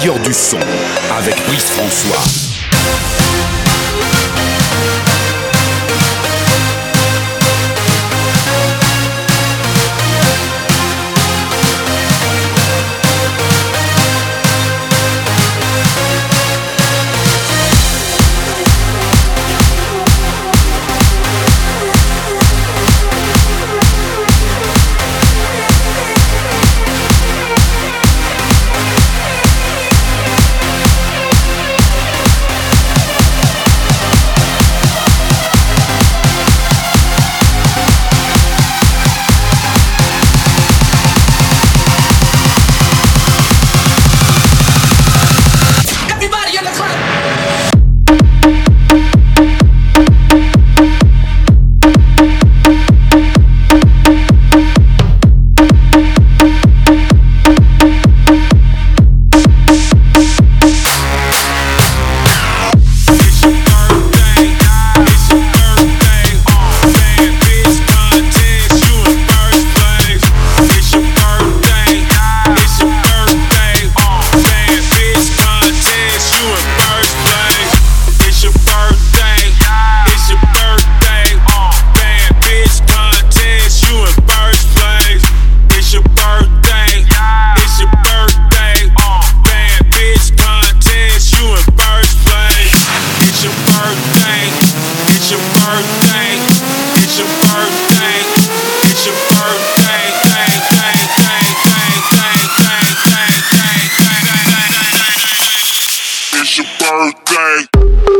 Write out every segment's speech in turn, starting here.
meilleur du son avec Brice François. everything.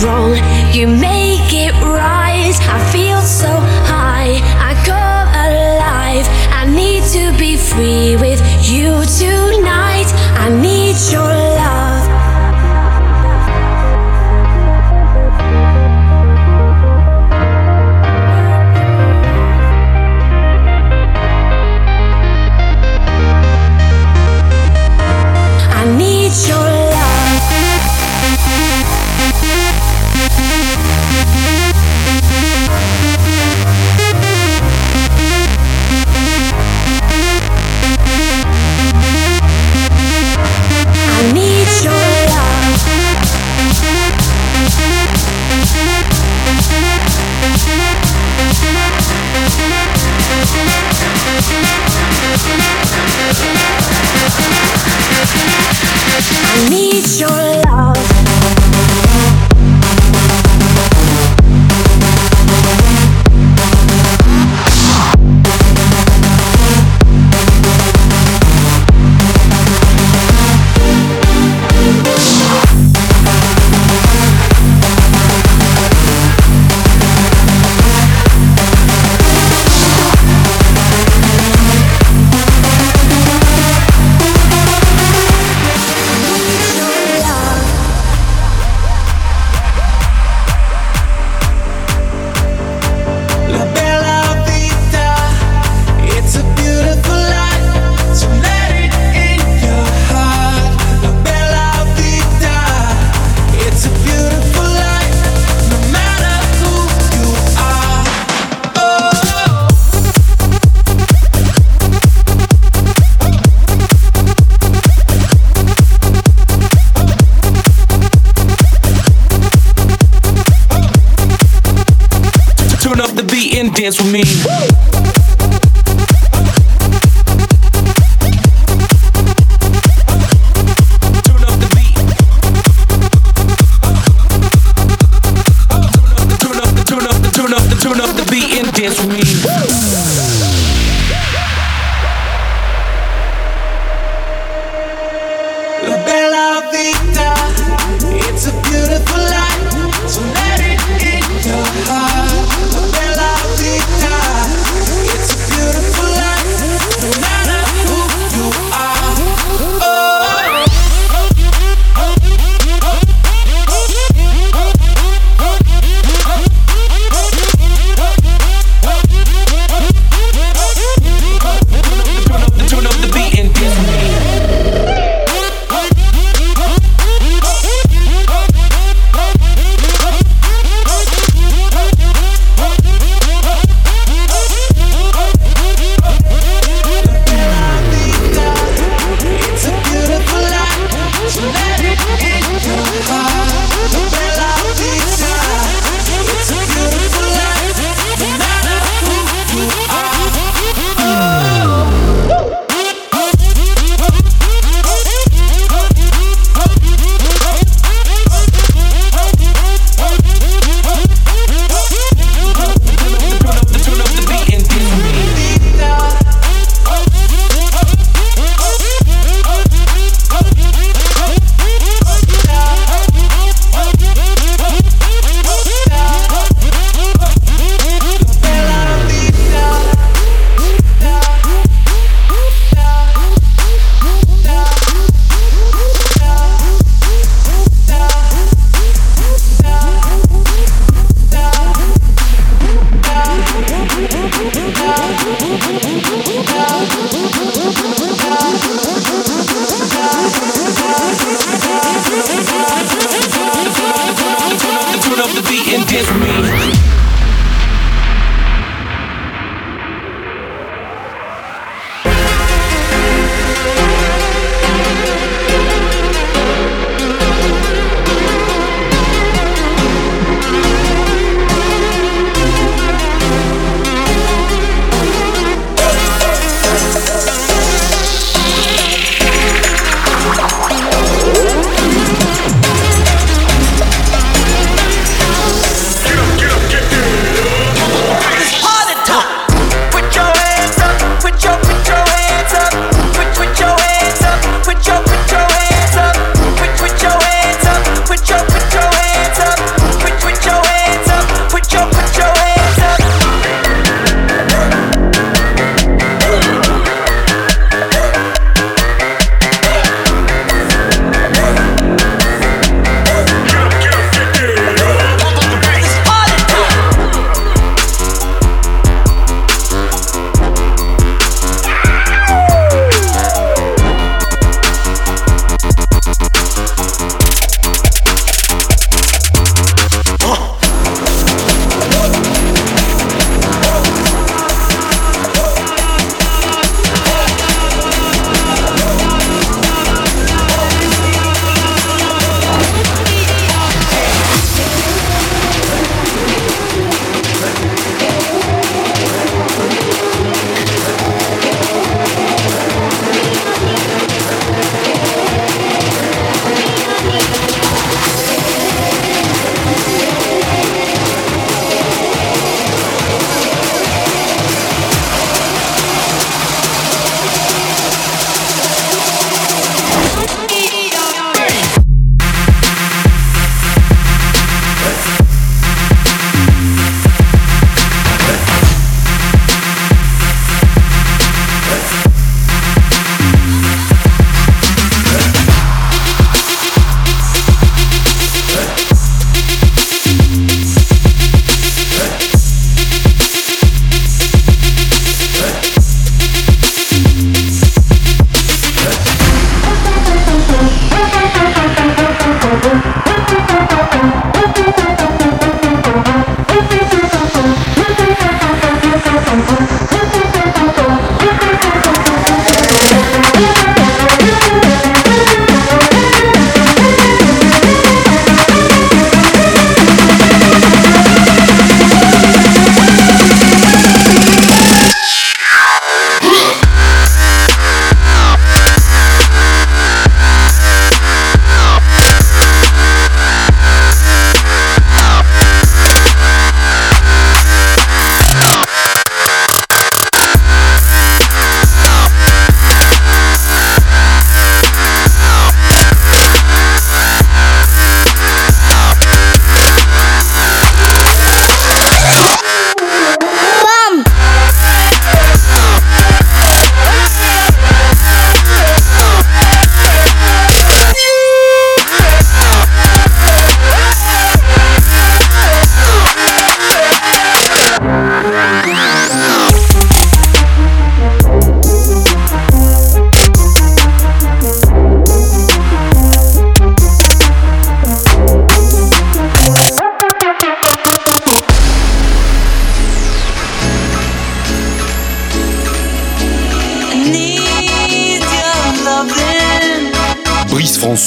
Wrong, you make it dance with me. Turn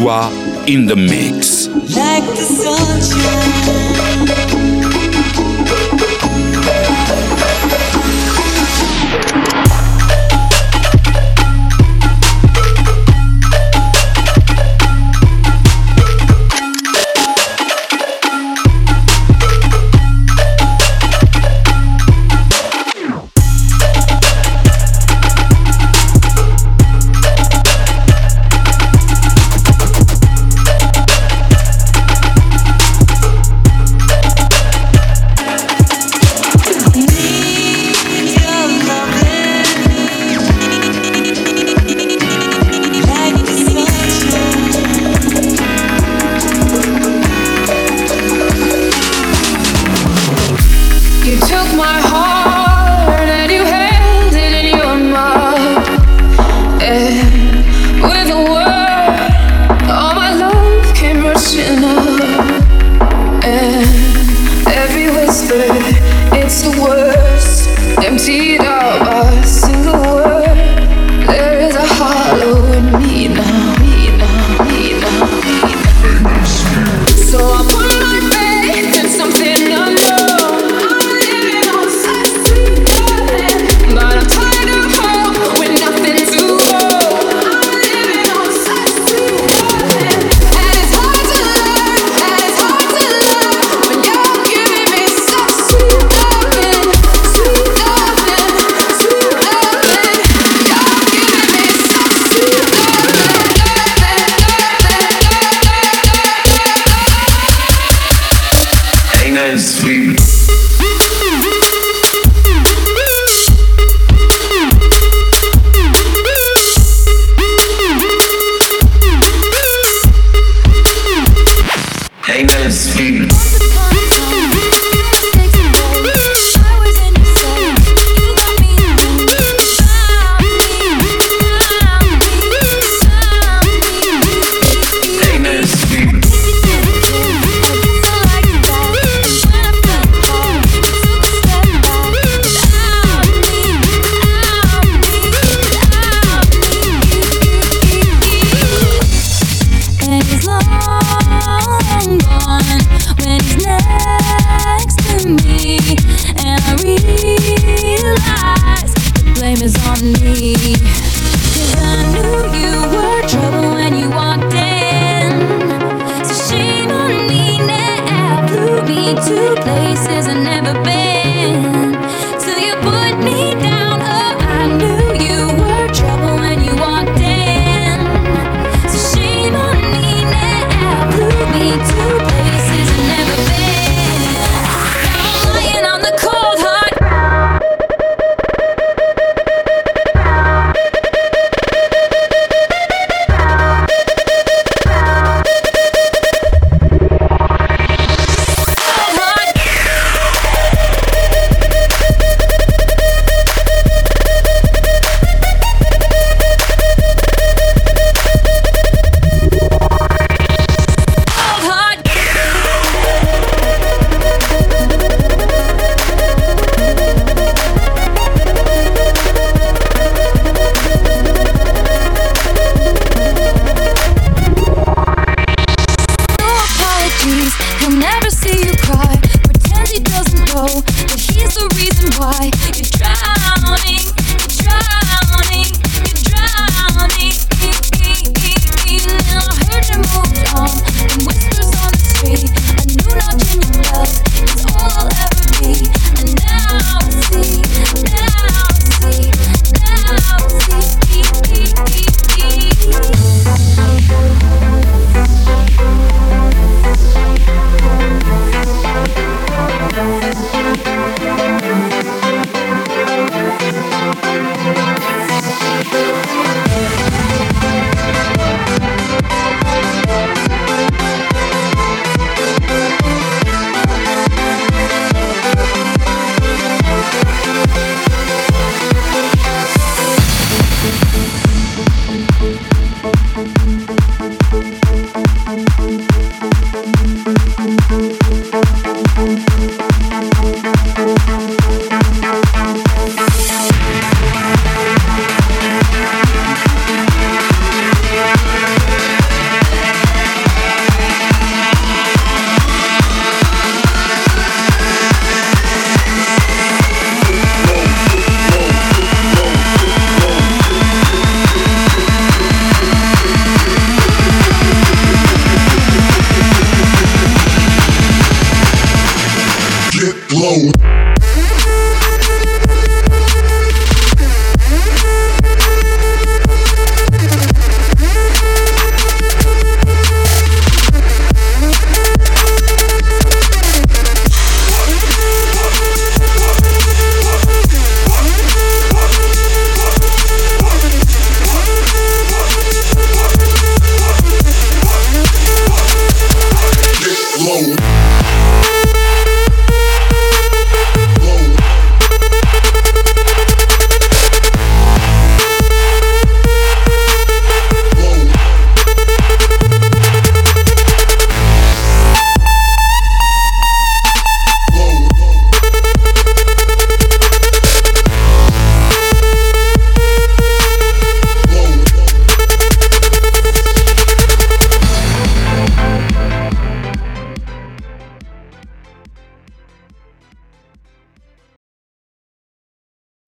François in the mix. Like the sunshine. Blame is on me.